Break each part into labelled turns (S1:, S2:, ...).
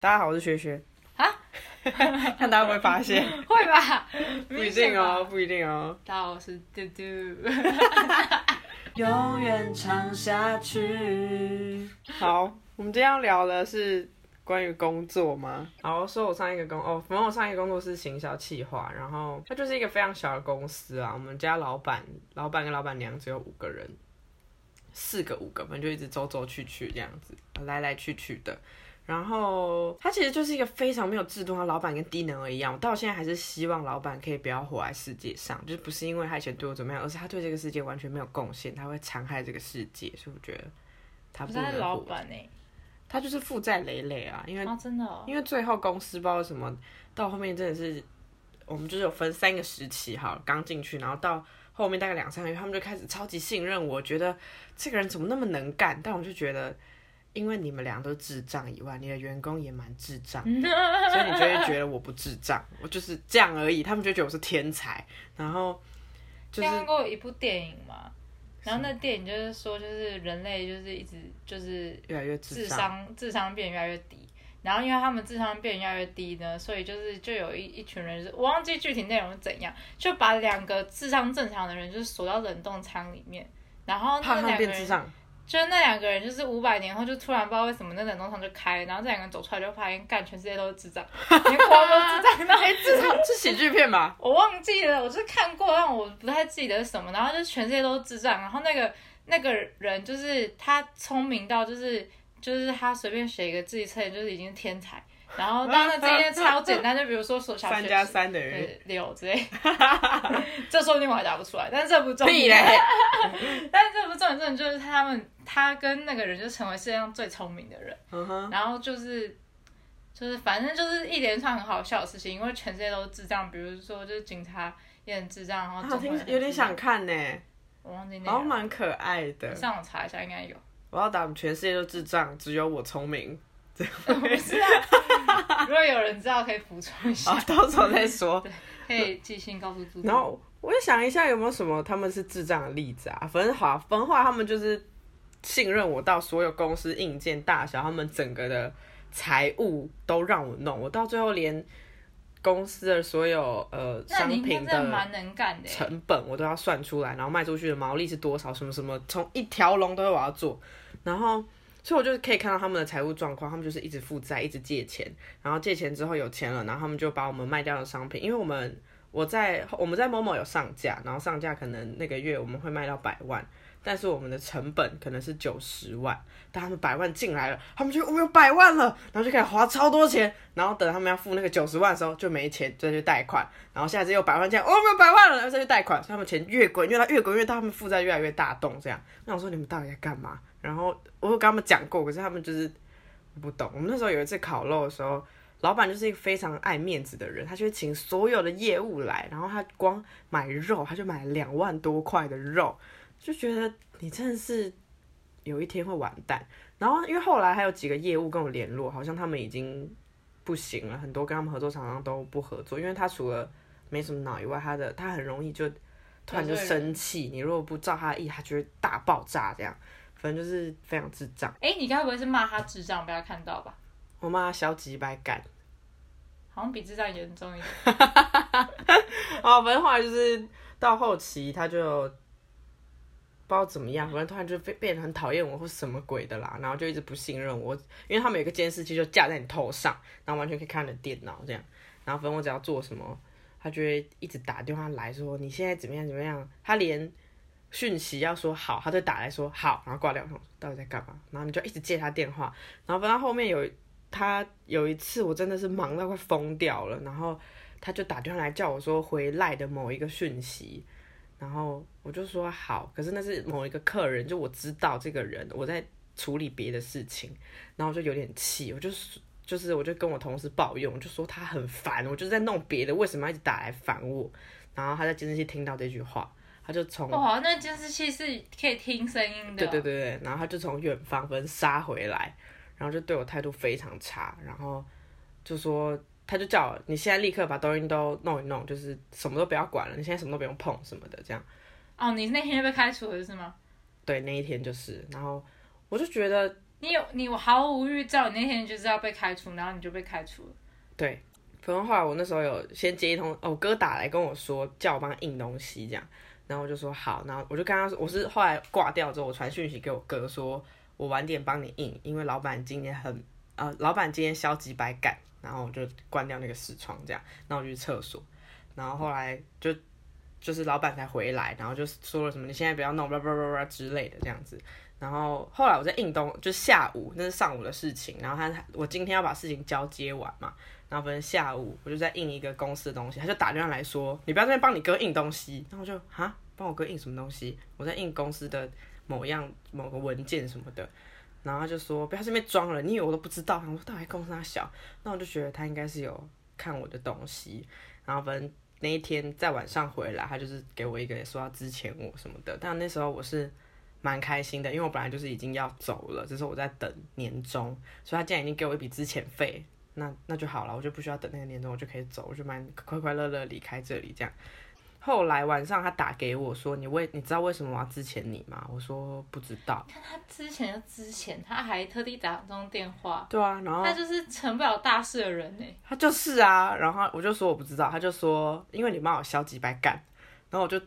S1: 大家好，我是学学，
S2: 啊，
S1: 看大家会不会发现，
S2: 会吧？
S1: 不一定哦，不一定哦。
S2: 大家好，我是嘟嘟。
S1: 永远唱下去。好，我们今天要聊的是关于工作吗？好，说我上一个工哦，反正我上一个工作是行销企划，然后它就是一个非常小的公司啊。我们家老板、老板跟老板娘只有五个人，四个五个，反正就一直走走去去这样子，来来去去的。然后他其实就是一个非常没有制度，他老板跟低能儿一样。我到现在还是希望老板可以不要活在世界上，就是不是因为他以前对我怎么样，而是他对这个世界完全没有贡献，他会残害这个世界。所以我觉得他不
S2: 是老
S1: 活
S2: 板呢、
S1: 他就是负债累累啊，因为，
S2: 真的、
S1: 因为最后公司不知道为什么到后面真的是，我们就是有分三个时期哈，刚进去，然后到后面大概两三个月，他们就开始超级信任我，觉得这个人怎么那么能干，但我就觉得。因为你们俩都智障以外，你的员工也蛮智障，所以你就会觉得我不智障，我就是这样而已。他们就觉得我是天才，然后就是
S2: 你看过一部电影嘛？然后那电影就是说，就是人类就是一直就是
S1: 越来越智
S2: 智。商智商变越来越低，然后因为他们智商变越来越低呢，所以就是就有一一群人，就是我忘记具体内容是怎样，就把两个智商正常的人就是锁到冷冻仓里面，然后
S1: 怕他们
S2: 那两个人就那两个人，就是五百年后就突然不知道为什么那冷冻厂就开了，然后这两个人走出来就发现，干全世界都是智障，连国王都智障，然后还智障。
S1: 是喜剧片吧？
S2: 我忘记了，我就是看过，但我不太记得是什么。然后就全世界都是智障，然后那个那个人就是他聪明到就是就是他随便写一个字测验就是已经天才。然后当然这些超简单，就比如说说小学
S1: 三加三等于
S2: 对六之类，这说不定我还答不出来，但是这不重
S1: 屁
S2: 点。
S1: 嘞！
S2: 但是这不重点，重点就是他们他跟那个人就成为世界上最聪明的人。然后就是就是反正就是一连串很好笑的事情，因为全世界都是智障，比如说就是警察也很智障，然后
S1: 有点想，看呢，
S2: 我忘记那
S1: 好像
S2: 个，
S1: 蛮可爱的
S2: 你。上网查一下应该有。
S1: 我要打全世界都智障，只有我聪明。
S2: 不是啊，如果有人知道可以补充一下
S1: 好，，到时候再说。
S2: 可以寄信告诉猪猪。
S1: 然后我也想一下有没有什么他们是智障的例子啊？反正好啊，反正后来他们就是信任我到所有公司硬件大小，他们整个的财务都让我弄，我到最后连公司的所有呃商品的成本我都要算出来，然后卖出去的毛利是多少，什么什么，从一条龙都我要做，然后。所以我就是可以看到他们的财务状况，他们就是一直负债，一直借钱，然后借钱之后有钱了，然后他们就把我们卖掉的商品，因为我们我在我们在某某有上架，然后上架可能那个月我们会卖到百万，但是我们的成本可能是九十万，但他们百万进来了，他们觉得我们有百万了，然后就开始花超多钱，然后等他们要付那个九十万的时候就没钱，再去贷款，然后下次又百万这样，我们有百万了，然后再去贷款，所以他们钱越滚越大，越滚越大，他们负债越来越大洞这样。那我说你们到底在干嘛？然后我有跟他们讲过，可是他们就是不懂。我们那时候有一次烤肉的时候，老板就是一个非常爱面子的人，他就会请所有的业务来，然后他光买肉他就买两万多块的肉，就觉得你真的是有一天会完蛋。然后因为后来还有几个业务跟我联络，好像他们已经不行了，很多跟他们合作厂商都不合作，因为他除了没什么脑以外，他的他很容易就突然就生气，你如果不照他的意，他就会大爆炸这样。反正就是非常智障，
S2: 哎，你该不会是骂他智障被他看到吧？
S1: 我骂他小几百干。
S2: 好像比智障严重一点。
S1: 哦，反正后来就是到后期，他就不知道怎么样，反正突然就变变得很讨厌我或什么鬼的啦，然后就一直不信任我，因为他们有个监视器就架在你头上，然后完全可以看你的电脑这样，然后反正我只要做什么，他就会一直打电话来说你现在怎么样怎么样，他连讯息要说好，他就打来说好，然后挂掉，说到底在干嘛？然后你就一直接他电话，然后反正后面有他有一次我真的是忙到快疯掉了，然后他就打电话来叫我说回来的某一个讯息，然后我就说好，可是那是某一个客人，就我知道这个人，我在处理别的事情，然后我就有点气，我就是就是我就跟我同事抱怨，我就说他很烦，我就是在弄别的，为什么要一直打来烦我？然后他在监视器听到这句话，他就从
S2: 哇，那监视器是可以听声音的。
S1: 对对对对，然后他就从远方分杀回来，然后就对我态度非常差，然后就说他就叫我你现在立刻把抖音都弄一弄，就是什么都不要管了，你现在什么都不用碰什么的这样。
S2: 哦，你那天就被开除了是吗？
S1: 对，那一天就是，然后我就觉得
S2: 你有你我毫无预兆，你那天就是要被开除，然后你就被开除了。
S1: 对，反正后来我那时候有先接一通，哦，我哥打来跟我说叫我帮他印东西这样，然后我就说好，然后我就跟他说，我是后来挂掉之后，我传讯息给我哥说，我晚点帮你印，因为老板今天很呃，老板今天消极百感，然后我就关掉那个视窗这样，然后我就去厕所，然后后来就就是老板才回来，然后就说了什么你现在不要弄，叭叭叭叭之类的这样子。然后后来我在印东，就下午那是上午的事情，然后他我今天要把事情交接完嘛，然后反正下午我就在印一个公司的东西，他就打电话来说，你不要在帮你哥印东西，然后我就哈帮我哥印什么东西？我在印公司的某样某个文件什么的，然后就说不要在那边装了，你以为我都不知道？我说到底公司他小，那我就觉得他应该是有看我的东西，然后反正那一天在晚上回来，他就是给我一个说要支钱我什么的，但那时候我是。蛮开心的，因为我本来就是已经要走了，只是我在等年终，所以他既然已经给我一笔资遣费，那那就好了，我就不需要等那个年终，我就可以走，我就蛮快快乐乐离开这里这样。后来晚上他打给我说：“你为你知道为什么我要支遣你吗？”我说：“不知道。”
S2: 看他之前就之前，他还特地打这种电话。
S1: 对啊，然后
S2: 他就是成不了大事的人呢。
S1: 他就是啊，然后我就说我不知道，他就说因为你妈有消极白干，然后我就。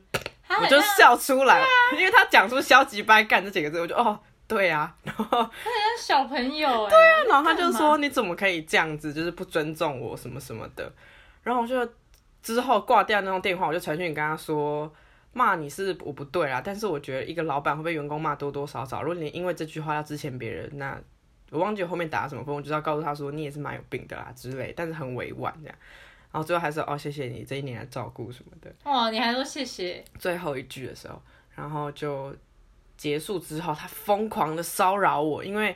S1: 我就笑出来，因为他讲出“消极掰干”这几个字，我就哦，对啊，然后他
S2: 很像小朋友哎，
S1: 对啊，然后他就说你怎么可以这样子，就是不尊重我什么什么的，然后我就之后挂掉那通电话，我就传讯跟他说骂你是我不对啊，但是我觉得一个老板会被员工骂多多少少，如果你因为这句话要支遣别人，那我忘记后面打什么分，我就要告诉他说你也是蛮有病的啦之类，但是很委婉这样。然后最后还是哦，谢谢你这一年的照顾什么的。
S2: 哦，你还说谢谢。
S1: 最后一句的时候，然后就结束之后，他疯狂的骚扰我，因为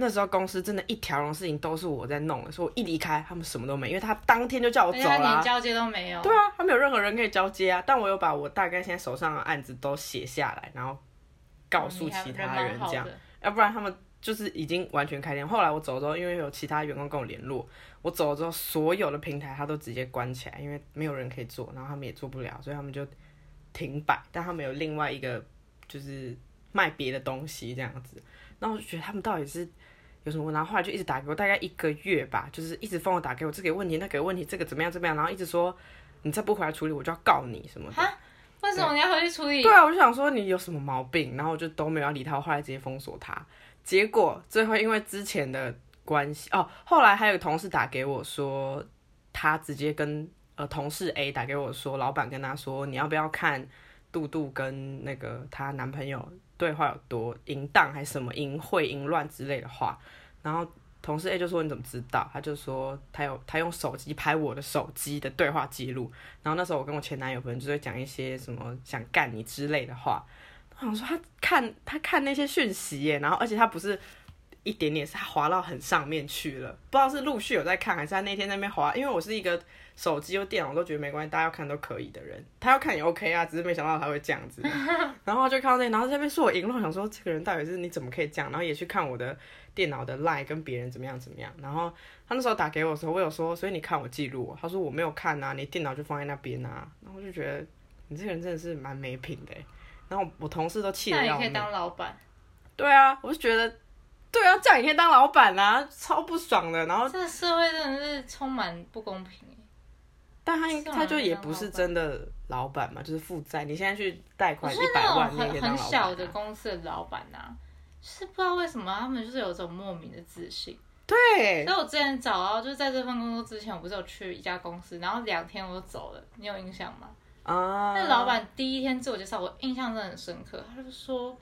S1: 那时候公司真的一条龙事情都是我在弄的，所以我一离开，他们什么都没，因为他当天就叫我走了，
S2: 连交接都没有。
S1: 对啊，他没有任何人可以交接啊。但我有把我大概现在手上的案子都写下来，然后告诉其他人这样，要不然他们就是已经完全开店。后来我走之后，因为有其他员工跟我联络。我走了之后，所有的平台他都直接关起来，因为没有人可以做，然后他们也做不了，所以他们就停摆。但他们有另外一个，就是卖别的东西这样子。然后我就觉得他们到底是有什么？然后后来就一直打给我，大概一个月吧，就是一直疯狂打给我，这个问题那个问题，这个怎么样怎么样，然后一直说你再不回来处理，我就要告你什么的。
S2: 为什么你要回去处理？
S1: 对啊，我就想说你有什么毛病，然后我就都没有理他，我后来直接封锁他。结果最后因为之前的。关系哦，后来还有同事打给我说，他直接跟呃同事 A 打给我说，老板跟他说，你要不要看杜杜跟那个她男朋友对话有多淫荡，还是什么淫秽淫乱之类的话。然后同事 A 就说你怎么知道？他就说他有他用手机拍我的手机的对话记录。然后那时候我跟我前男友可能就会讲一些什么想干你之类的话。我想说他看他看那些讯息耶，然后而且他不是。一点点是他滑到很上面去了，不知道是陆续有在看，还是他那天那边滑。因为我是一个手机又电脑都觉得没关系，大家要看都可以的人，他要看也 OK 啊，只是没想到他会这样子。然后就看到那，然后这边说我赢了，想说这个人到底是你怎么可以这样？然后也去看我的电脑的 line 跟别人怎么样怎么样。然后他那时候打给我的时候，我有说，所以你看我记录，他说我没有看啊，你电脑就放在那边啊。然后我就觉得你这个人真的是蛮没品的。然后我同事都气得要
S2: 命。可以当老板。
S1: 对啊，我就觉得。对啊，这样也可以当老板啊，超不爽的。然后
S2: 这个社会真的是充满不公平
S1: 但他他就也不是真的老板嘛，就是负债。你现在去贷款一百万，
S2: 很很小的公司的老板呐，是不知道为什么他们就是有种莫名的自信。
S1: 对。
S2: 所以我之前找到就是在这份工作之前，我不是有去一家公司，然后两天我就走了。你有印象吗？啊。那老板第一天自我介绍，我印象真的很深刻。他就说。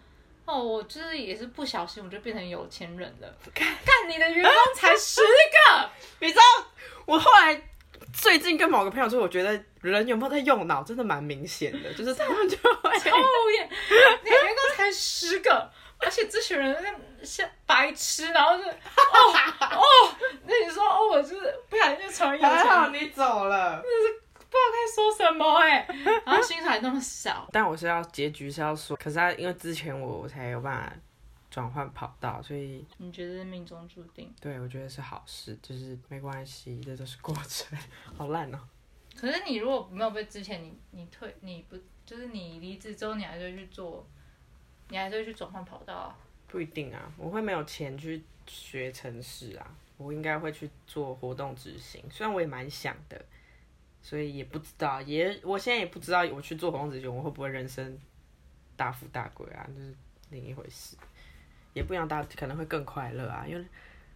S2: 哦，我就是也是不小心，我就变成有钱人了。看，你的员工才十个，
S1: 你知道？我后来最近跟某个朋友说，我觉得人有没有在用脑，真的蛮明显的，就是他们就会
S2: 超厌。你员工才十个，而且这群人像白痴，然后就哦哦，那你说哦，我就是不小心就成为有钱人。
S1: 还好你走了。
S2: 不知道该说什么哎，然后薪水还那么少。
S1: 但我是要结局是要说，可是他因为之前我我才有办法转换跑道，所以
S2: 你觉得命中注定？
S1: 对，我觉得是好事，就是没关系，这都是过程。好烂哦。
S2: 可是你如果没有被之前，你你退你不就是你离职之后，你还是会去做，你还是会去转换跑道啊？
S1: 不一定啊，我会没有钱去学城市啊，我应该会去做活动执行，虽然我也蛮想的，所以也不知道，也我现在也不知道我去做活动执行，我会不会人生大富大贵啊，就是另一回事，也不一样，大可能会更快乐啊，因为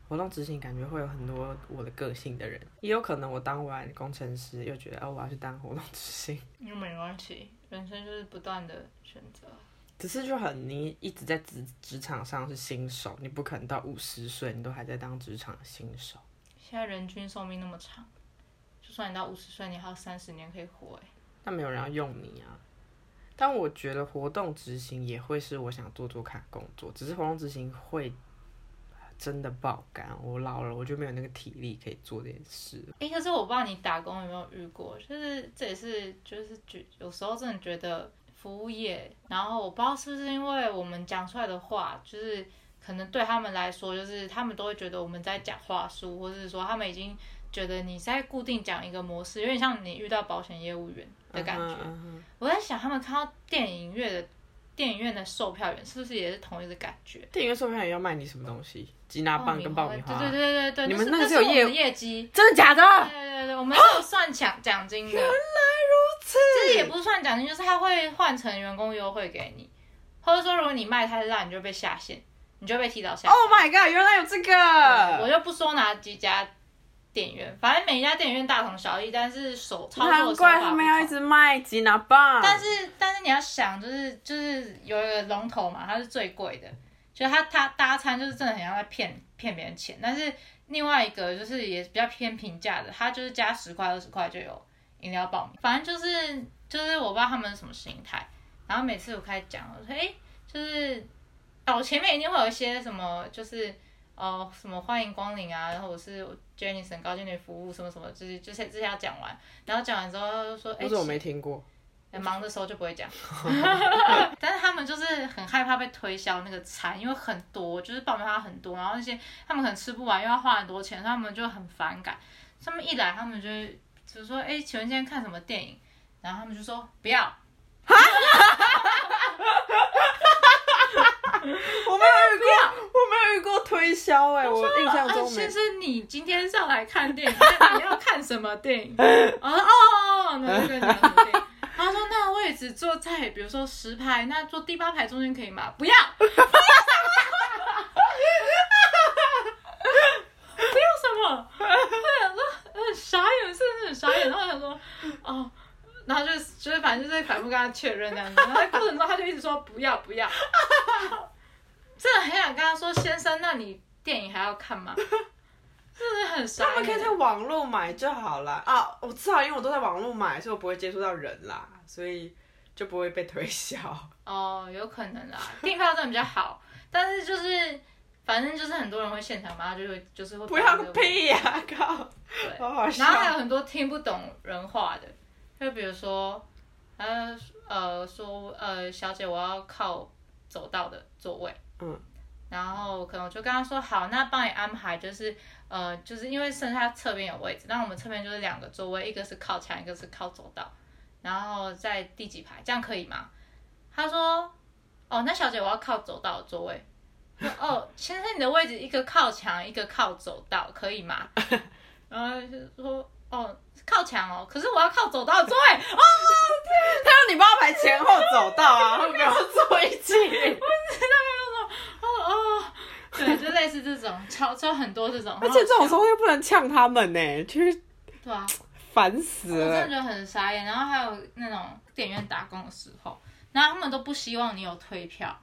S1: 活动执行感觉会有很多我的个性的人，也有可能我当完工程师又觉得哦我要去当活动执行，
S2: 又没关系，人生就是不断的选择。
S1: 只是就很你一直在职职场上是新手，你不可能到五十岁你都还在当职场新手。
S2: 现在人均寿命那么长，就算你到五十岁，你还有三十年可以活哎。
S1: 但没有人要用你啊。但我觉得活动执行也会是我想做做看工作，只是活动执行会真的爆肝。我老了，我就没有那个体力可以做这件事了。
S2: 哎、可是我不知道你打工有没有遇过，就是这也是就是觉有时候真的觉得服务业，然后我不知道是不是因为我们讲出来的话，就是可能对他们来说，就是他们都会觉得我们在讲话术，或者是说他们已经觉得你在固定讲一个模式，有点像你遇到保险业务员的感觉。我在想，他们看到电影院的电影院的售票员是不是也是同一个感觉？
S1: 电影院售票员要卖你什么东西？吉拿棒跟爆米花？
S2: 对对对对对，
S1: 你们
S2: 那
S1: 那个是有业
S2: 业绩。
S1: 真的假的？
S2: 对对对，我们是有算奖奖金的。原来如此。这也不是算奖金，就是他会换成员工优惠给你，或者说如果你卖太烂，你就被下线，你就被踢到下线。
S1: Oh my god！原来有这个。
S2: 我就不说哪几家电影院，反正每一家电影院大同小异，但是手操作手法
S1: 怪他们要一直卖吉拿棒。
S2: 但是但是你要想，就是就是有一个龙头嘛，它是最贵的，就是它它搭餐就是真的很像在骗骗别人钱。但是另外一个就是也比较偏平价的，它就是加十块二十块就有饮料报名，反正就是就是我不知道他们是什么心态。然后每次我开始讲，我说哎、诶就是哦前面一定会有一些什么就是。哦，什么欢迎光临啊，然后我是高经理服务什么什么，就是就是这些要讲完，然后讲完之后就说，哎、
S1: 我没听过。
S2: 忙的时候就不会讲，但是他们就是很害怕被推销那个餐，因为很多，就是爆米花很多，然后那些他们可能吃不完，又要花很多钱，他们就很反感。他们一来，他们就会就说：“哎、请问今天看什么电影？”然后他们就说：“不要。
S1: 我没有遇过，我没有遇过推销哎、我印象
S2: 啊，
S1: 中没
S2: 先。生，你今天上来看电影，那你要看什么电影？我 说哦那就跟你讲什么电影。他说那位置坐在比如说十排，那坐第八排中间可以吗？不要，不要什么？我想说很傻眼，真的很傻眼。然后他想说哦。然后就就是反正就是反复跟他确认这样子，然后在过程中他就一直说不要不要，真的很想跟他说先生，那你电影还要看吗？真的很傻。
S1: 他们可以在网络买就好了啊！我至少，因为我都在网络买，所以我不会接触到人啦，所以就不会被推销。
S2: 哦，有可能啦，订票真的比较好，但是就是反正就是很多人会现场嘛，就会就是会
S1: 不要个屁呀、靠！
S2: 对，
S1: 好好笑
S2: 然。后还有很多听不懂人话的，就比如说，呃呃说呃小姐我要靠走道的座位，
S1: 嗯，
S2: 然后可能我就跟他说好，那帮你安排就是呃就是因为剩下侧边有位置，那我们侧边就是两个座位，一个是靠墙，一个是靠走道，然后在第几排，这样可以吗？他说哦，那小姐我要靠走道的座位。哦，先生，你的位置一个靠墙，一个靠走道，可以吗？然后就说哦，靠墙哦，可是我要靠走道的座位。哦，
S1: 他让你帮我排前后走道啊，他们不要坐一起。
S2: 哦哦，对，就类似这种，超超很多这种，
S1: 而且这种时
S2: 候，
S1: 又不能呛他们呢，就是
S2: 对啊，
S1: 烦死了。
S2: 我真的觉得很傻眼。然后还有那种电影院打工的时候，然后他们都不希望你有退票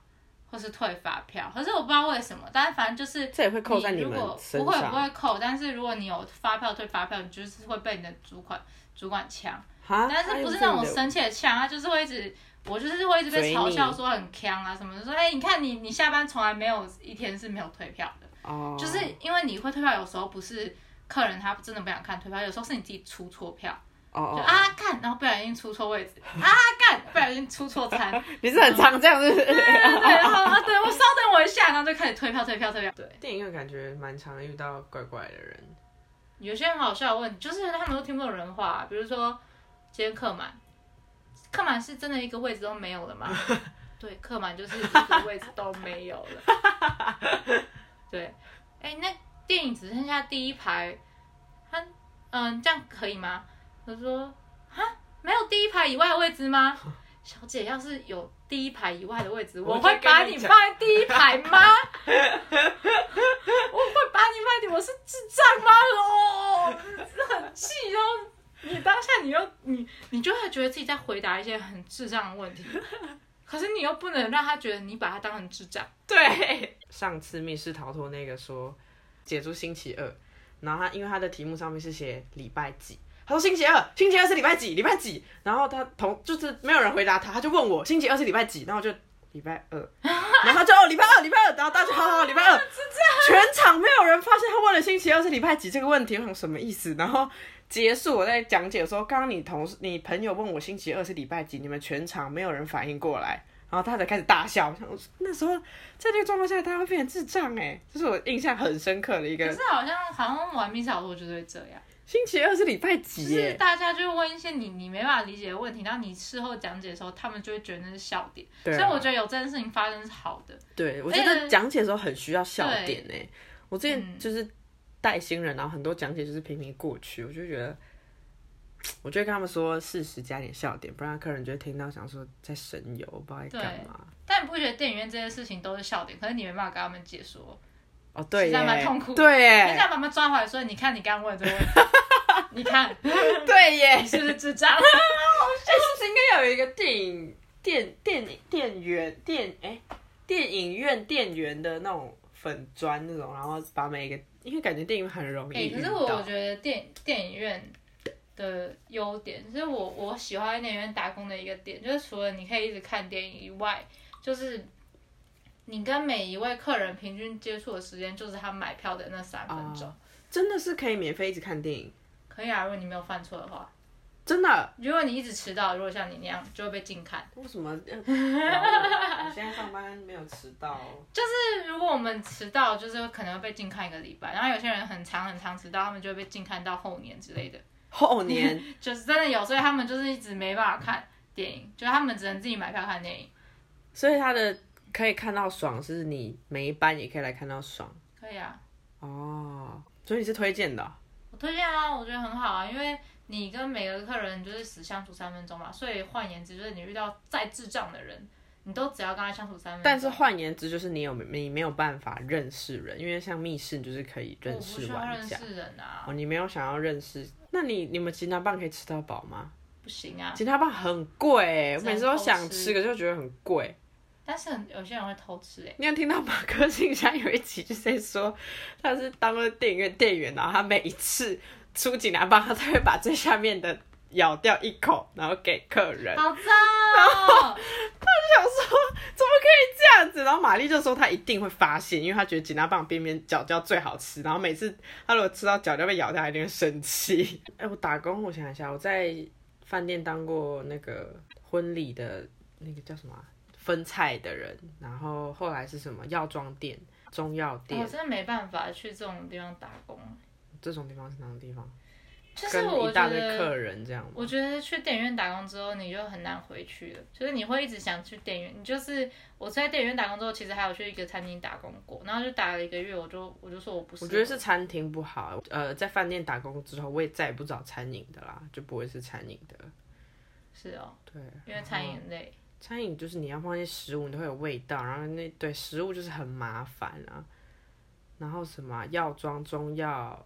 S2: 或是退发票，可是我不知道为什么，但是反正就是
S1: 这也会扣在你们
S2: 如果不会不会扣，但是如果你有发票退发票，你就是会被你的主管主管呛。
S1: 哈
S2: 但是不是那种生气的呛，他就是会一直，我就是会一直被嘲笑说很呛啊什么的，说哎、你看你你下班从来没有一天是没有退票的，
S1: 哦，
S2: 就是因为你会退票，有时候不是客人他真的不想看退票，有时候是你自己出错票，就
S1: 哦哦，
S2: 啊干，然后不小心出错位置，啊干，不小心出错餐，
S1: 你是很常这样子。
S2: 对，然后啊对我稍等我一下，然后就开始退票退票退票，对。
S1: 电影院感觉蛮常遇到怪怪的人，
S2: 有些很好笑的问题，就是他们都听不懂人话、啊比如说今天客满，客满是真的一个位置都没有了吗？对，客满就是一个位置都没有了。对，哎、那电影只剩下第一排，他嗯，这样可以吗？他说哈，没有第一排以外的位置吗？小姐，要是有第一排以外的位置，
S1: 我
S2: 会把
S1: 你
S2: 放在第一排吗？我会把你放在第，我是智障吗？哦，很气哦。你当下你又你你就会觉得自己在回答一些很智障的问题，可是你又不能让他觉得你把他当成智障。
S1: 对，上次密室逃脱那个说解除星期二，然后他因为他的题目上面是写礼拜几，他说星期二，星期二是礼拜几，礼拜几，然后他同就是没有人回答他，他就问我星期二是礼拜几，然后我就礼拜二，然后他就哦礼拜二礼拜二，然后大家好好礼拜二，全场没有人发现他问了星期二是礼拜几这个问题，我想什么意思？然后结束我在讲解说，刚刚你同事你朋友问我星期二是礼拜几，你们全场没有人反应过来。然后他才开始大笑，我想那时候在那个状况下，他会变成智障哎，这是我印象很深刻的一个
S2: 可是。好像好像玩密室逃脱就是会这样，
S1: 星期二是礼拜几
S2: 就是？大家就会问一些你你没办法理解的问题，然后你事后讲解的时候，他们就会觉得那是笑点。
S1: 对啊
S2: 所以我觉得有这件事情发生是好的。
S1: 对，我觉得讲解的时候很需要笑点哎。我之前
S2: 嗯
S1: 就是带新人，然后很多讲解就是平平过去，我就觉得，我就会跟他们说适时加点笑点，不然客人就会听到想说在神游，不知道在干嘛。
S2: 但你不觉得电影院这些事情都是笑点，可是你没办法跟他们解说，
S1: 哦，对
S2: 实在蛮
S1: 耶，
S2: 痛苦
S1: 对
S2: 人
S1: 耶，
S2: 家把他们抓回来说：“你看你刚问这个问题，你看
S1: 对耶，
S2: 你是不是智障？”
S1: 哎，是不是应该有一个电影电电电源电哎、电影院店员的那种粉砖那种，然后把每一个，因为感觉电影很容
S2: 哎、
S1: 易遇
S2: 可是我我觉得电电影院的优点，就是我我喜欢在电影院打工的一个点，就是除了你可以一直看电影以外，就是你跟每一位客人平均接触的时间，就是他买票的那三分钟。
S1: 哦真的是可以免费一直看电影，
S2: 可以啊，如果你没有犯错的话，
S1: 真的。
S2: 如果你一直迟到，如果像你那样，就会被禁看。
S1: 为什么？现在上班没有迟到，
S2: 就是如果我们迟到，就是可能会被禁看一个礼拜，然后有些人很长很长迟到，他们就会被禁看到后年之类的。
S1: 后年
S2: 就是真的有，所以他们就是一直没办法看电影，就是他们只能自己买票看电影。
S1: 所以他的可以看到爽，是你每一班也可以来看到爽
S2: 可以啊，
S1: 哦。所以你是推荐的哦、
S2: 我推荐啊，我觉得很好啊，因为你跟每个客人就是死相处三分钟嘛，所以换言之，就是你遇到再智障的人，你都只要跟他相处三分钟。
S1: 但是换言之，就是你有你没有办法认识人，因为像密室，你就是可以认
S2: 我不
S1: 识
S2: 需要认
S1: 玩家。
S2: 识人啊，
S1: 哦，你没有想要认识，那你你们吉拿棒可以吃到饱吗？
S2: 不行啊。
S1: 吉拿棒很贵欸，我每次都想吃，可是又觉得很贵。
S2: 但是很有些人会偷吃哎、
S1: 你有听到马克信箱有一集就在说，他是当了电影院店员，然后他每一次出警拿棒，他都会把最下面的咬掉一口，然后给客人。
S2: 好脏哦！
S1: 想说怎么可以这样子？然后玛丽就说他一定会发现，因为他觉得警拿棒边边角角最好吃。然后每次他如果吃到角角被咬掉，她一定会生气。哎、我打工，我想一下，我在饭店当过那个婚礼的那个叫什么啊、分菜的人，然后后来是什么药妆店、中药店、
S2: 我真的没办法去这种地方打工，
S1: 这种地方是哪种地方？
S2: 就是我觉
S1: 一大堆
S2: 得
S1: 客人这样？
S2: 我觉得去电影院打工之后，你就很难回去了，就是你会一直想去电影院。你就是我在电影院打工之后，其实还有去一个餐厅打工过，然后就打了一个月，我就我就说我不是。
S1: 我觉得是餐厅不好。呃，在饭店打工之后，我也再也不找餐饮的啦，就不会是餐饮的。
S2: 是哦，
S1: 对，
S2: 因为餐饮很累。
S1: 餐饮就是你要放一些食物，你都会有味道，然后那对食物就是很麻烦啊。然后什么啊药妆、中药，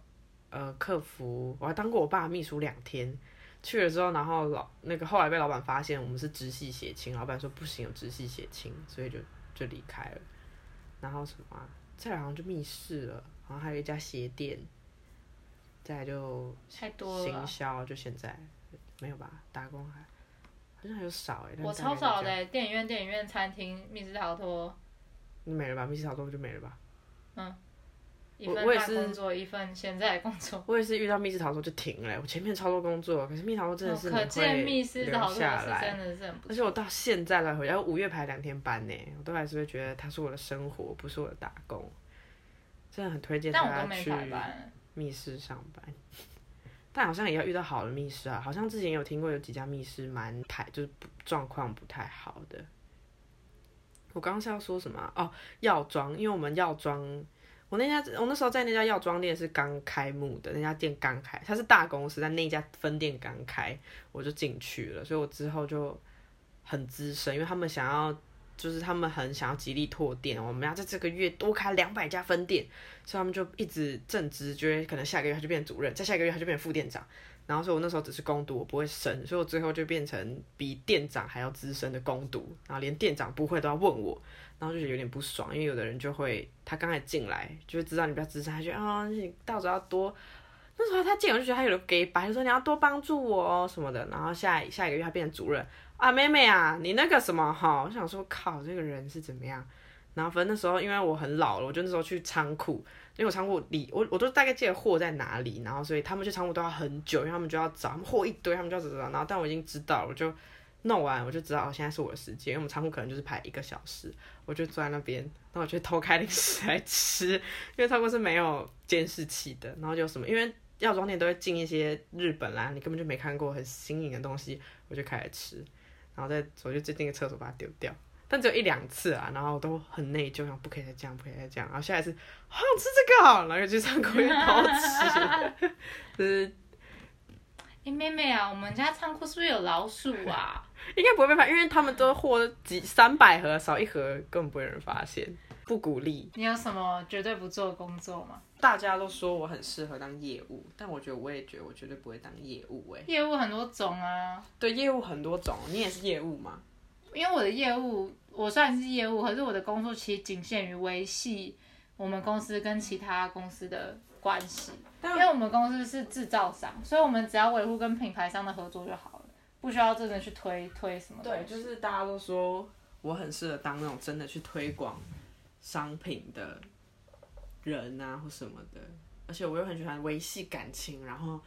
S1: 呃，客服，我还当过我爸秘书两天。去了之后，然后老那个后来被老板发现我们是直系血亲，老板说不行，有直系血亲，所以就就离开了。然后什么、啊，再来好像就密室了，然后还有一家鞋店，再来就
S2: 太多了啊。
S1: 行销，就现在没有吧？打工还好像还有少哎、但
S2: 我超少的欸，电影院、电影院、餐厅、密室逃脱，
S1: 没了吧？密室逃脱就没了吧？
S2: 一份
S1: 我我也是
S2: 工作，一份现在的工作。
S1: 我也是遇到密室逃脱就停了欸、我前面超多工作，可是密室逃脱真的是你
S2: 哦可见
S1: 会
S2: 密室
S1: 留
S2: 逃脱是
S1: 下来
S2: 真。的是很不
S1: 而且我到现在来回，然后五月排两天班呢，我都还是会觉得它是我的生活，不是我的打工。真的很推荐大家去。密室上班，但好像也要遇到好的密室啊。好像之前有听过有几家密室蛮排就是不状况不太好的。我刚刚是要说什么啊、哦，药妆，因为我们药妆，我那家我那时候在那家药妆店是刚开幕的，那家店刚开，它是大公司，在那家分店刚开，我就进去了，所以我之后就很资深，因为他们想要，就是他们很想要极力拓店，我们要在这个月多开两百家分店，所以他们就一直正职，觉得可能下个月他就变主任，在下个月他就变副店长。然后所以我那时候只是攻读，我不会升，所以我最后就变成比店长还要资深的攻读，然后连店长不会都要问我，然后就觉得有点不爽，因为有的人就会他刚才进来就会知道你比较资深，他就啊、你到时候要多。那时候他进来我就觉得他有点给白，就说你要多帮助我哦什么的。然后下下一个月他变成主任啊，妹妹啊，你那个什么哈，我想说靠，这个人是怎么样？然后反正那时候因为我很老了，我就那时候去仓库，因为我仓库里我我都大概记得货在哪里，然后所以他们去仓库都要很久，因为他们就要找，他们货一堆，他们就要找找找，然后但我已经知道，我就弄完我就知道哦，现在是我的时间，因为我们仓库可能就是排一个小时，我就坐在那边，那我就偷开零食来吃，因为仓库是没有监视器的，然后就什么，因为药妆店都会进一些日本啦，你根本就没看过很新颖的东西，我就开始吃，然后再我就进个厕所把它丢掉。但只有一两次啊，然后我都很内疚，想不可以再这样，不可以再这样。然后下一次好想吃这个哦，然后又去仓库里偷吃，就是
S2: 哎、妹妹啊，我们家仓库是不是有老鼠啊？
S1: 应该不会被发，因为他们都货几三百盒，少一盒根本不会有人发现。不鼓励，
S2: 你有什么绝对不做的工作吗？
S1: 大家都说我很适合当业务，但我觉得我也觉得我绝对不会当业务哎、
S2: 业务很多种啊，
S1: 对，业务很多种，你也是业务吗？
S2: 因为我的业务，我虽然是业务，可是我的工作其实仅限于维系我们公司跟其他公司的关系。因为我们公司是制造商，所以我们只要维护跟品牌商的合作就好了，不需要真的去推推什么东
S1: 对，就是大家都说我很适合当那种真的去推广商品的人啊，或什么的。而且我又很喜欢维系感情，然后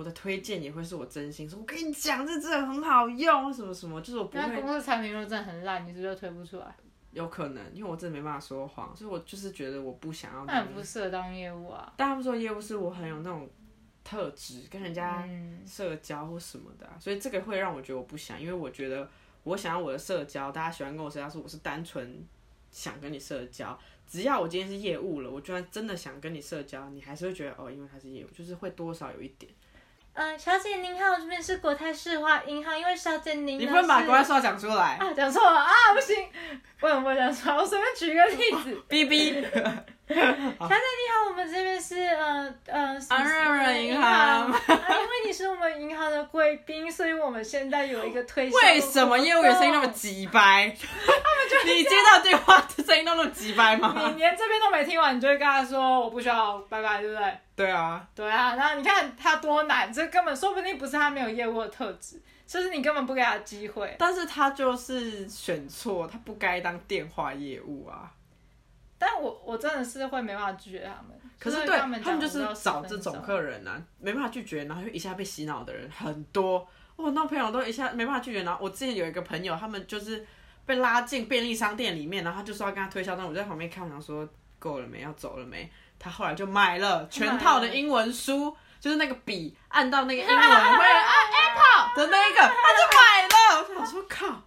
S1: 我的推荐也会是我真心说，我跟你讲，这真的很好用，什么什么，就是我不会
S2: 那公司产品如果真的很烂，你是不是推不出来？
S1: 有可能，因为我真的没办法说谎，所以我就是觉得我不想要
S2: 那
S1: 那
S2: 很不适合当业务啊。
S1: 但他们说业务是我很有那种特质，跟人家
S2: 嗯，
S1: 社交或什么的啊、所以这个会让我觉得我不想，因为我觉得我想要我的社交，大家喜欢跟我社交，是我是单纯想跟你社交。只要我今天是业务了，我就算真的想跟你社交，你还是会觉得哦，因为他是业务，就是会多少有一点。
S2: 嗯、小姐您好，这边是国泰世华银行，因为小姐您呢
S1: 你不能把
S2: 是
S1: 国泰世华讲出来，
S2: 啊讲错了啊，不行，为什么不讲出来？我随便举一个例子。
S1: 哔哔。
S2: 小姐你好，我们这边是呃呃
S1: 安润润银行
S2: 啊，因为你是我们银行的贵宾，所以我们现在有一个推销的
S1: 为什么业务员声音那么急掰？他们就？你接到电话的声音都那么急掰吗？
S2: 你连这边都没听完，你就会跟他说我不需要，拜拜，对不对？
S1: 对啊，
S2: 对啊，然后你看他多难，这根本说不定不是他没有业务的特质，就是你根本不给他机会。
S1: 但是他就是选错，他不该当电话业务啊。
S2: 但我我真的是会没办法拒绝他们。
S1: 可是对
S2: 他们
S1: 就是
S2: 我要10分
S1: 找这种客人啊，没办法拒绝，然后就一下被洗脑的人很多。我那朋友都一下没办法拒绝，然后我之前有一个朋友，他们就是被拉进便利商店里面，然后他就说要跟他推销，但我在旁边看，我想说够了没，要走了没？他后来就买了全套的英文书，就是那个笔按到那个英文 会按 Apple 的那一个，他就买了。我想说靠，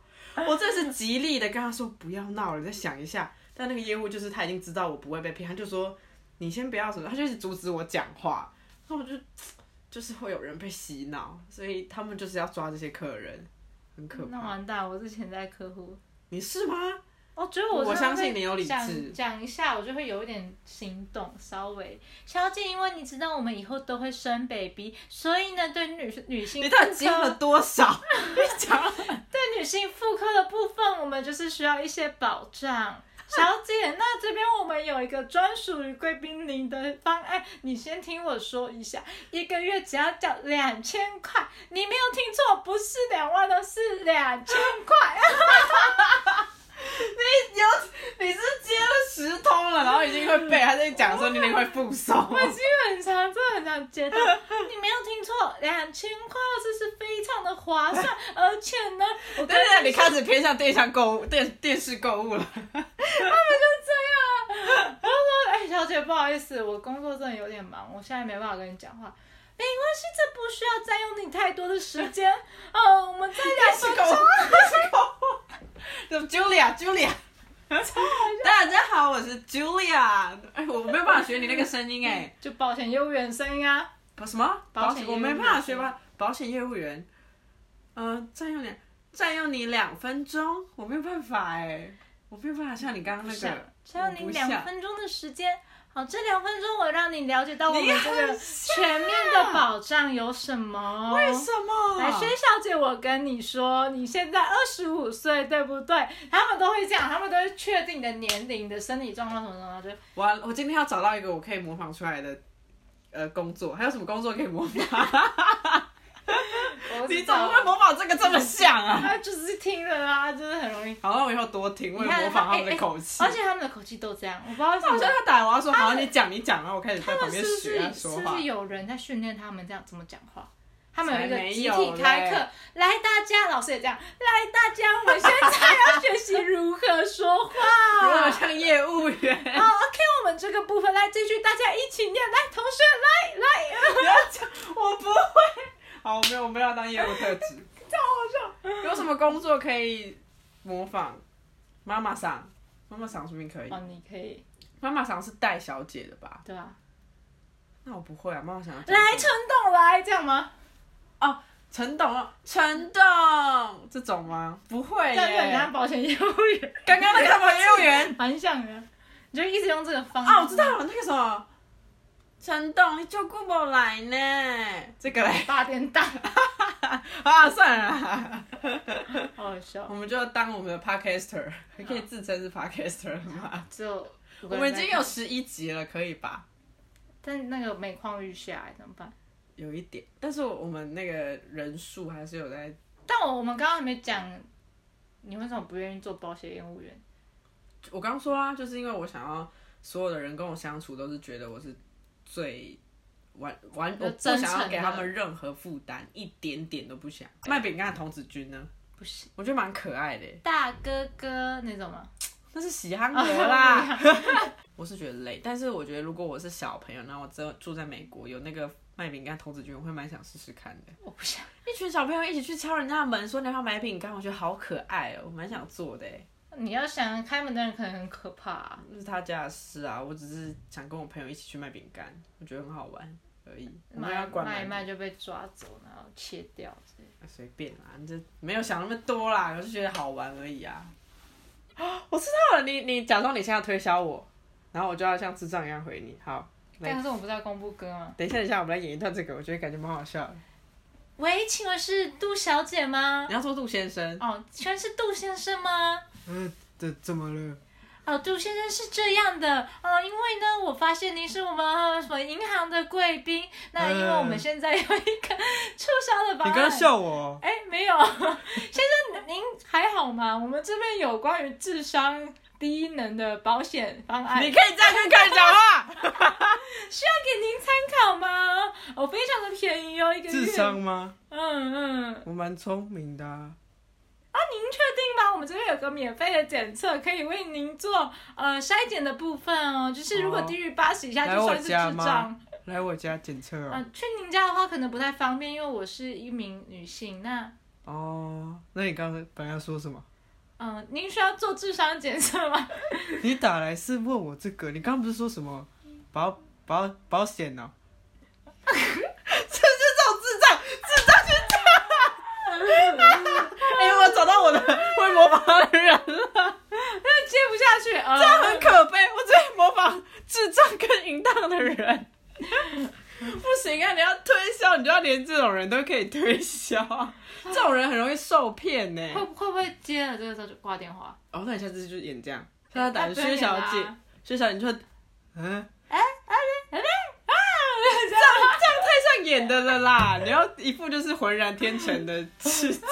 S1: 我这是极力的跟他说不要闹了，你再想一下。但那个业务就是他已经知道我不会被骗，他就说你先不要什么，他就一直阻止我讲话，那我就 就是会有人被洗脑，所以他们就是要抓这些客人，很可怕。
S2: 那完蛋，我是潜在客户。
S1: 你是吗？
S2: 我觉得我
S1: 我相信你有理智
S2: 讲一下，我就会有一点心动，稍微。小姐，因为你知道我们以后都会生 baby，所以呢，对女女性
S1: 你
S2: 妇
S1: 到底接了，多少？你讲
S2: 对女性妇科的部分，我们就是需要一些保障。小姐，那这边我们有一个专属于贵宾您的方案，你先听我说一下，一个月只要交两千块，你没有听错，不是两万的，是两千块。
S1: 你有你是接了十通了，然后已经会背，还在讲说你那个会附送。
S2: 我基本上真的很想接到，你没有听错，两千块这是非常的划算，而且呢，我跟
S1: 对对，你开始偏向电商购物、电电视购物了。
S2: 然后说，哎、小姐，不好意思，我工作真的有点忙，我现在没办法跟你讲话。没关系，这不需要占用你太多的时间。哦，我们再两分钟。
S1: 就 Julia Julia，大家好，我是 Julia。哎，我没有办法学你那个声音哎。
S2: 就保险业务员声音啊。
S1: 什么？
S2: 保险
S1: 我没办法学吧？保险业务员。嗯，占用你占用你两分钟，我没有办法哎，我没有办法像你刚刚那个。
S2: 占用你两分钟的时间。好，这两分钟我让你了解到我们这个全面的保障有什么？
S1: 为什么？
S2: 来，薛小姐，我跟你说，你现在二十五岁，对不对？他们都会这样，他们都会确定你的年龄、的生理状况什么什么，就
S1: 我。我今天要找到一个我可以模仿出来的呃工作，还有什么工作可以模仿？你怎么会模仿这个这么像啊？
S2: 他就是听了啊，就是很容易。
S1: 好，那我以后多听，我模仿他们的口气。
S2: 而且他们的口气都这样，我不知道为什么。
S1: 好像他打完说：“好，你讲，你讲。”然后我开始在旁边学说
S2: 话。是不是有人在训练他们这样怎么讲话？他们有一个集体开课，来大家，老师也这样，来大家，我们现在要学习如何说话，
S1: 如何像业务员。
S2: 好，OK，我们这个部分来继续，大家一起念，来，同学，来来。
S1: 不要讲，我不会。好，我没有，我没有当业务特质。
S2: 超好笑。
S1: 有什么工作可以模仿？妈妈桑，妈妈桑说明可以。
S2: 哦，你可以。
S1: 妈妈桑是带小姐的吧？
S2: 对啊。
S1: 那我不会啊，妈妈桑。
S2: 来，陈董来，这样吗？
S1: 哦，陈董，陈董，这种吗？不会耶。
S2: 刚刚保险业务员，
S1: 刚刚那个保险业务员，
S2: 蛮像的。你就一直用这个方。
S1: 啊，我知道了，那个什么。陈董，你就顾不来呢？这个嘞，
S2: 八点档。
S1: 啊，算了，
S2: 好好笑。
S1: 我们就要当我们的 podcaster，还可以自称是 podcaster 吗？
S2: 就
S1: 我们已经有十一集了，可以吧？
S2: 但那个每况愈下，怎么办？
S1: 有一点，但是我们那个人数还是有在。
S2: 但我我们刚刚还没讲，你为什么不愿意做保险业务员？
S1: 我刚说啊，就是因为我想要所有的人跟我相处都是觉得我是。最完完，我不想要给他们任何负担，一点点都不想。卖饼干的童子军呢？
S2: 不行，
S1: 我觉得蛮可爱的。
S2: 大哥哥那种吗？
S1: 那是喜憨儿啦。我是觉得累，但是我觉得如果我是小朋友，然后我真住在美国，有那个卖饼干童子军，我会蛮想试试看的。
S2: 我不想，
S1: 一群小朋友一起去敲人家的门，说你要买饼干，我觉得好可爱哦，我蛮想做的。
S2: 你要想开门的人可能很可怕，
S1: 那是他家的事啊。我只是想跟我朋友一起去卖饼干，我觉得很好玩而已。
S2: 卖卖一卖就被抓走，然后切掉，
S1: 随便啦，你这没有想那么多啦，我是觉得好玩而已啊。我知道了，你你假装你现在推销我，然后我就要像智障一样回你。好，
S2: 但是我们不是要公布歌吗？
S1: 等一下，等一下，我们来演一段这个，我觉得感觉蛮好笑的。
S2: 喂，请问是杜小姐吗？
S1: 你要说杜先生。
S2: 哦，请问是杜先生吗？
S1: 嗯，这怎么了？
S2: 哦，杜先生是这样的，哦，因为呢，我发现您是我们什么银行的贵宾，那因为我们现在有一个促销的方案。
S1: 你刚笑我？
S2: 哎，没有，先生您还好吗？我们这边有关于智商低能的保险方案。
S1: 你可以这样跟客人讲话。
S2: 需要给您参考吗？哦，非常的便宜哦，一个
S1: 智商吗？
S2: 嗯嗯，
S1: 我蛮聪明的。
S2: 啊，您确定吗？我们这边有个免费的检测，可以为您做呃筛检的部分哦。就是如果低于八十以下，就算是智障。
S1: 来我家检测啊？
S2: 嗯，去您家的话可能不太方便，因为我是一名女性。那
S1: 哦，那你刚刚本来要说什么？
S2: 嗯，您需要做智商检测吗？
S1: 你打来是问我这个？你刚刚不是说什么保保保险呢？找到我的 人了，那
S2: 接不下去，
S1: 这样很可悲。我只会模仿智障跟淫荡的人，不行啊！你要推销，你就要连这种人都可以推销，这种人很容易受骗呢。
S2: 会会不会接了这个时候就挂电话？
S1: 哦，那你下次就演这样，他打薛小姐，薛小姐你说，
S2: 嗯，哎哎哎啊，
S1: 这样这样太像演的了啦！你要一副就是浑然天成的智障。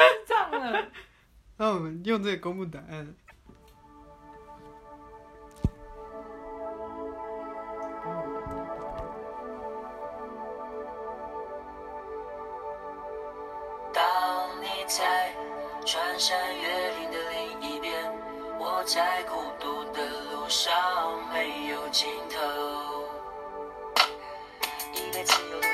S2: 太脏了。
S1: 那我们用这个公布答案。当你在穿山越岭的另一边，我在孤独的路上没有尽头。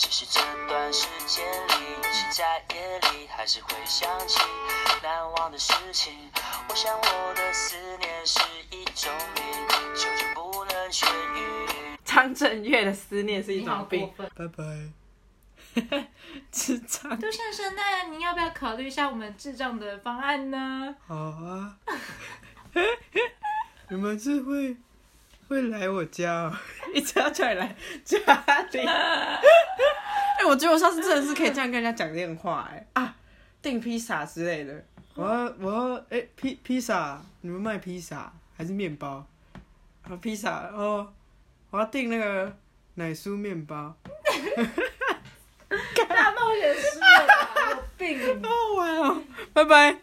S3: 只是这段时间里，是在夜里，还是会想起难忘的事情。我想我的思念是一种病，久久不能痊愈。
S1: 张震岳的思念是一
S2: 你好
S1: 种病
S2: 过。分。
S1: 拜拜。智障。
S2: 杜先生，那您要不要考虑一下我们智障的方案呢？
S1: 好啊。你们是会会来我家、哦，一直要叫你来家里。哎、我觉得我上次真的是可以这样跟人家讲电话、哎啊，订披萨之类的。我要我要哎、披披萨，你们卖披萨还是面包？啊披萨哦，我要订那个奶酥面包。
S2: 大冒险失败吧，有病！
S1: 好好玩哦，拜拜。